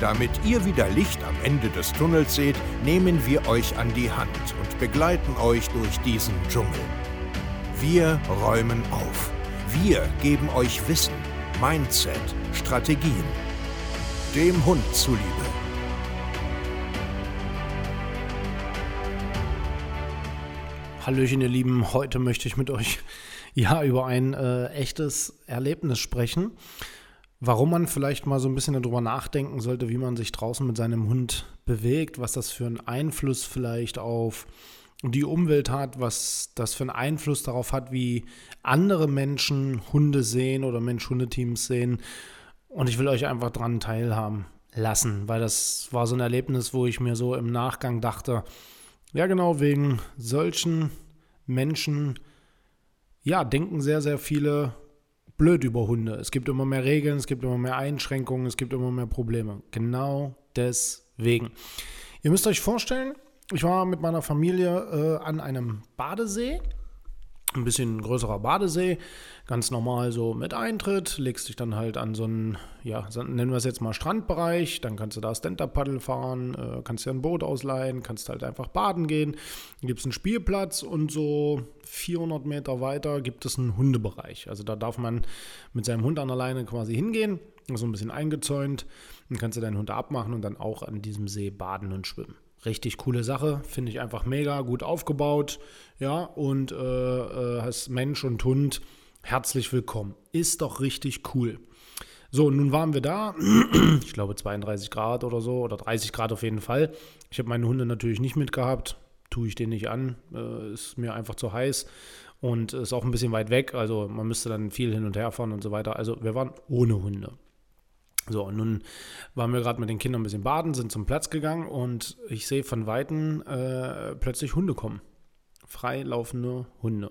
Damit ihr wieder Licht am Ende des Tunnels seht, nehmen wir euch an die Hand und begleiten euch durch diesen Dschungel. Wir räumen auf. Wir geben euch Wissen, Mindset, Strategien. Dem Hund zuliebe. Hallöchen, ihr Lieben. Heute möchte ich mit euch ja über ein äh, echtes Erlebnis sprechen warum man vielleicht mal so ein bisschen darüber nachdenken sollte, wie man sich draußen mit seinem Hund bewegt, was das für einen Einfluss vielleicht auf die Umwelt hat, was das für einen Einfluss darauf hat, wie andere Menschen Hunde sehen oder Mensch-Hunde-Teams sehen. Und ich will euch einfach daran teilhaben lassen, weil das war so ein Erlebnis, wo ich mir so im Nachgang dachte, ja genau, wegen solchen Menschen, ja, denken sehr, sehr viele blöd über Hunde. Es gibt immer mehr Regeln, es gibt immer mehr Einschränkungen, es gibt immer mehr Probleme. Genau deswegen. Ihr müsst euch vorstellen, ich war mit meiner Familie äh, an einem Badesee ein bisschen größerer Badesee, ganz normal so mit Eintritt, legst dich dann halt an so einen, ja, nennen wir es jetzt mal Strandbereich, dann kannst du da Stand-Up-Paddle fahren, äh, kannst dir ein Boot ausleihen, kannst halt einfach baden gehen, dann gibt es einen Spielplatz und so 400 Meter weiter gibt es einen Hundebereich. Also da darf man mit seinem Hund an der Leine quasi hingehen, so ein bisschen eingezäunt, dann kannst du deinen Hund abmachen und dann auch an diesem See baden und schwimmen richtig coole Sache, finde ich einfach mega gut aufgebaut. Ja, und äh, äh, als Mensch und Hund herzlich willkommen. Ist doch richtig cool. So, nun waren wir da, ich glaube 32 Grad oder so, oder 30 Grad auf jeden Fall. Ich habe meine Hunde natürlich nicht mitgehabt, tue ich den nicht an, äh, ist mir einfach zu heiß und ist auch ein bisschen weit weg, also man müsste dann viel hin und her fahren und so weiter. Also wir waren ohne Hunde. So, und nun waren wir gerade mit den Kindern ein bisschen baden, sind zum Platz gegangen und ich sehe von Weitem äh, plötzlich Hunde kommen. Freilaufende Hunde.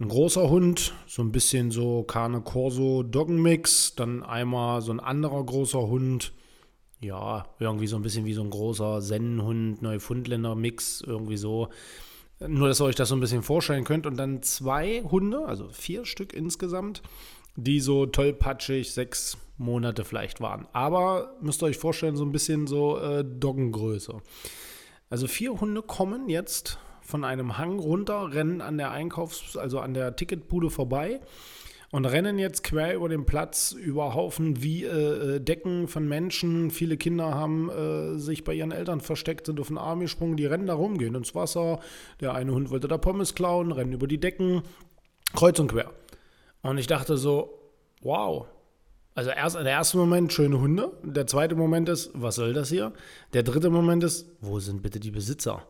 Ein großer Hund, so ein bisschen so Carne Corso Doggenmix, dann einmal so ein anderer großer Hund, ja, irgendwie so ein bisschen wie so ein großer Sennenhund, Neufundländer Mix, irgendwie so. Nur, dass ihr euch das so ein bisschen vorstellen könnt. Und dann zwei Hunde, also vier Stück insgesamt, die so tollpatschig, sechs Monate vielleicht waren. Aber müsst ihr euch vorstellen, so ein bisschen so äh, Doggengröße. Also vier Hunde kommen jetzt von einem Hang runter, rennen an der Einkaufs-, also an der Ticketbude vorbei und rennen jetzt quer über den Platz über Haufen wie äh, äh, Decken von Menschen. Viele Kinder haben äh, sich bei ihren Eltern versteckt, sind auf den Arm gesprungen, die rennen da rum, gehen ins Wasser. Der eine Hund wollte da Pommes klauen, rennen über die Decken, kreuz und quer. Und ich dachte so, wow, also erst, der erste Moment, schöne Hunde. Der zweite Moment ist, was soll das hier? Der dritte Moment ist, wo sind bitte die Besitzer?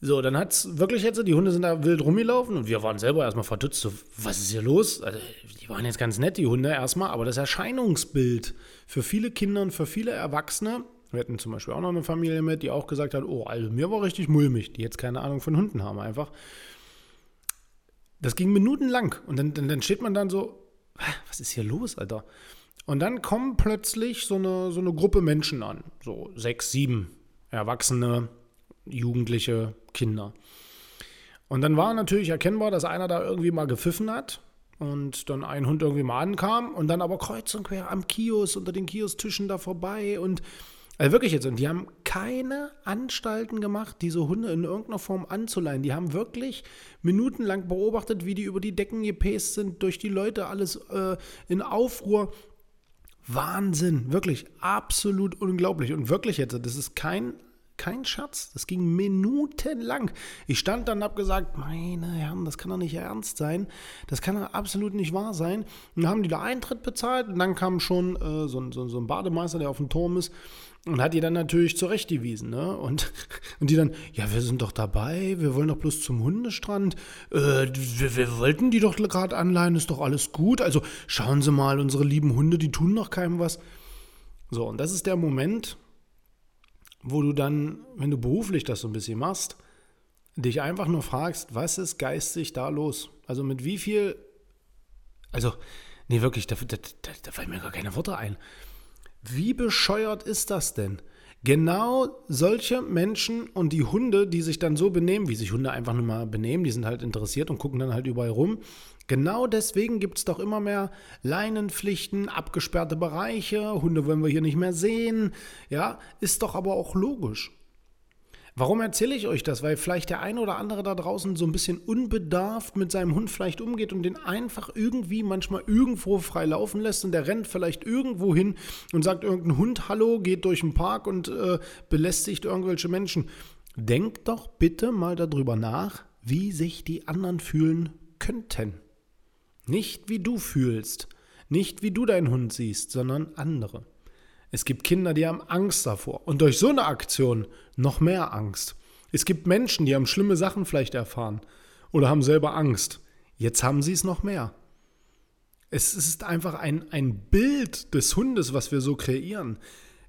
So, dann hat es wirklich jetzt, die Hunde sind da wild rumgelaufen und wir waren selber erstmal verdutzt, so, was ist hier los? Also, die waren jetzt ganz nett, die Hunde erstmal, aber das Erscheinungsbild für viele Kinder und für viele Erwachsene, wir hatten zum Beispiel auch noch eine Familie mit, die auch gesagt hat, oh, also mir war richtig mulmig, die jetzt keine Ahnung von Hunden haben einfach. Das ging minutenlang und dann, dann, dann steht man dann so, was ist hier los, Alter? Und dann kommen plötzlich so eine, so eine Gruppe Menschen an, so sechs, sieben Erwachsene, Jugendliche, Kinder. Und dann war natürlich erkennbar, dass einer da irgendwie mal gepfiffen hat und dann ein Hund irgendwie mal ankam und dann aber kreuz und quer am Kiosk, unter den Kiosktischen da vorbei und also wirklich jetzt, und die haben keine Anstalten gemacht, diese Hunde in irgendeiner Form anzuleihen. Die haben wirklich minutenlang beobachtet, wie die über die Decken gepäst sind, durch die Leute alles äh, in Aufruhr. Wahnsinn, wirklich absolut unglaublich. Und wirklich jetzt, das ist kein kein Schatz. Das ging minutenlang. Ich stand dann und habe gesagt, meine Herren, das kann doch nicht ernst sein. Das kann doch absolut nicht wahr sein. Und dann haben die da Eintritt bezahlt und dann kam schon äh, so, so, so, ein Bademeister, der auf dem Turm ist und hat die dann natürlich zurechtgewiesen. Ne? Und, und die dann, ja, wir sind doch dabei, wir wollen doch bloß zum Hundestrand. Äh, wir, wir wollten die doch gerade anleihen, ist doch alles gut. Also schauen Sie mal, unsere lieben Hunde, die tun doch keinem was. So, und das ist der Moment, wo du dann, wenn du beruflich das so ein bisschen machst, dich einfach nur fragst, was ist geistig da los? Also mit wie viel, also, nee, wirklich, da, da, da, da fallen mir gar keine Worte ein. Wie bescheuert ist das denn? Genau solche Menschen und die Hunde, die sich dann so benehmen, wie sich Hunde einfach nur mal benehmen, die sind halt interessiert und gucken dann halt überall rum. Genau deswegen gibt es doch immer mehr Leinenpflichten, abgesperrte Bereiche, Hunde wollen wir hier nicht mehr sehen. Ja, ist doch aber auch logisch. Warum erzähle ich euch das? Weil vielleicht der eine oder andere da draußen so ein bisschen unbedarft mit seinem Hund vielleicht umgeht und den einfach irgendwie manchmal irgendwo frei laufen lässt und der rennt vielleicht irgendwo hin und sagt irgendein Hund Hallo, geht durch den Park und äh, belästigt irgendwelche Menschen. Denkt doch bitte mal darüber nach, wie sich die anderen fühlen könnten. Nicht wie du fühlst, nicht wie du deinen Hund siehst, sondern andere. Es gibt Kinder, die haben Angst davor und durch so eine Aktion noch mehr Angst. Es gibt Menschen, die haben schlimme Sachen vielleicht erfahren oder haben selber Angst. Jetzt haben sie es noch mehr. Es ist einfach ein, ein Bild des Hundes, was wir so kreieren.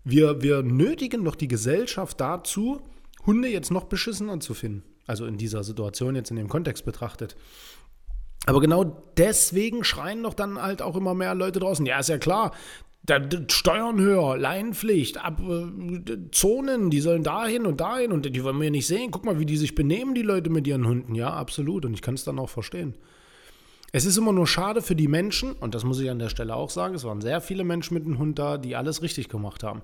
Wir, wir nötigen doch die Gesellschaft dazu, Hunde jetzt noch beschissener zu finden. Also in dieser Situation jetzt in dem Kontext betrachtet. Aber genau deswegen schreien doch dann halt auch immer mehr Leute draußen. Ja, ist ja klar, da, Steuern höher, Leinenpflicht, ab, äh, Zonen, die sollen dahin und dahin und die wollen wir nicht sehen. Guck mal, wie die sich benehmen, die Leute mit ihren Hunden. Ja, absolut. Und ich kann es dann auch verstehen. Es ist immer nur schade für die Menschen, und das muss ich an der Stelle auch sagen, es waren sehr viele Menschen mit dem Hund da, die alles richtig gemacht haben.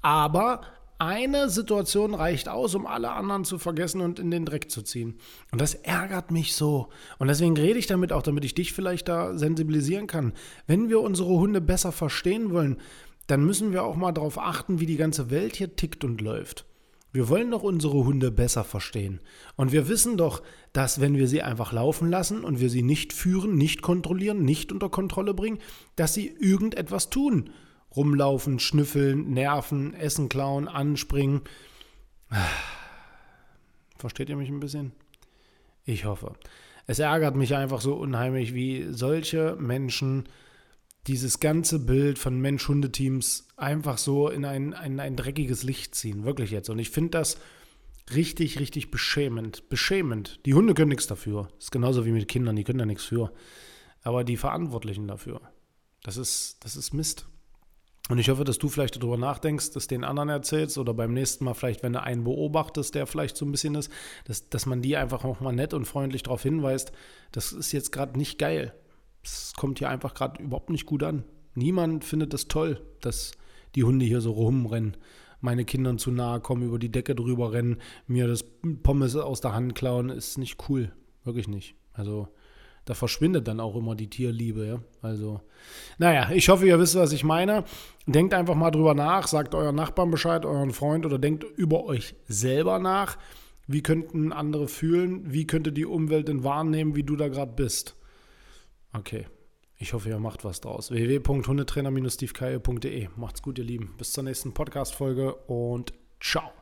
Aber eine Situation reicht aus, um alle anderen zu vergessen und in den Dreck zu ziehen. Und das ärgert mich so. Und deswegen rede ich damit auch, damit ich dich vielleicht da sensibilisieren kann. Wenn wir unsere Hunde besser verstehen wollen, dann müssen wir auch mal darauf achten, wie die ganze Welt hier tickt und läuft. Wir wollen doch unsere Hunde besser verstehen. Und wir wissen doch, dass wenn wir sie einfach laufen lassen und wir sie nicht führen, nicht kontrollieren, nicht unter Kontrolle bringen, dass sie irgendetwas tun rumlaufen, schnüffeln, nerven, Essen klauen, anspringen. Versteht ihr mich ein bisschen? Ich hoffe. Es ärgert mich einfach so unheimlich, wie solche Menschen dieses ganze Bild von Mensch-Hunde-Teams einfach so in ein, ein, ein dreckiges Licht ziehen. Wirklich jetzt. Und ich finde das richtig, richtig beschämend. Beschämend. Die Hunde können nichts dafür. Das ist genauso wie mit Kindern, die können da nichts für. Aber die Verantwortlichen dafür. Das ist, das ist Mist. Und ich hoffe, dass du vielleicht darüber nachdenkst, das den anderen erzählst oder beim nächsten Mal vielleicht, wenn du einen beobachtest, der vielleicht so ein bisschen ist, dass, dass man die einfach auch mal nett und freundlich darauf hinweist, das ist jetzt gerade nicht geil. Es kommt hier einfach gerade überhaupt nicht gut an. Niemand findet das toll, dass die Hunde hier so rumrennen, meine Kindern zu nahe kommen, über die Decke drüber rennen, mir das Pommes aus der Hand klauen, ist nicht cool. Wirklich nicht. Also da verschwindet dann auch immer die Tierliebe. Ja? Also, naja, ich hoffe, ihr wisst, was ich meine. Denkt einfach mal drüber nach, sagt euren Nachbarn Bescheid, euren Freund oder denkt über euch selber nach. Wie könnten andere fühlen? Wie könnte die Umwelt denn wahrnehmen, wie du da gerade bist? Okay. Ich hoffe, ihr macht was draus. www.hundetrainer-stevekeier.de. Macht's gut, ihr Lieben. Bis zur nächsten Podcast-Folge und ciao.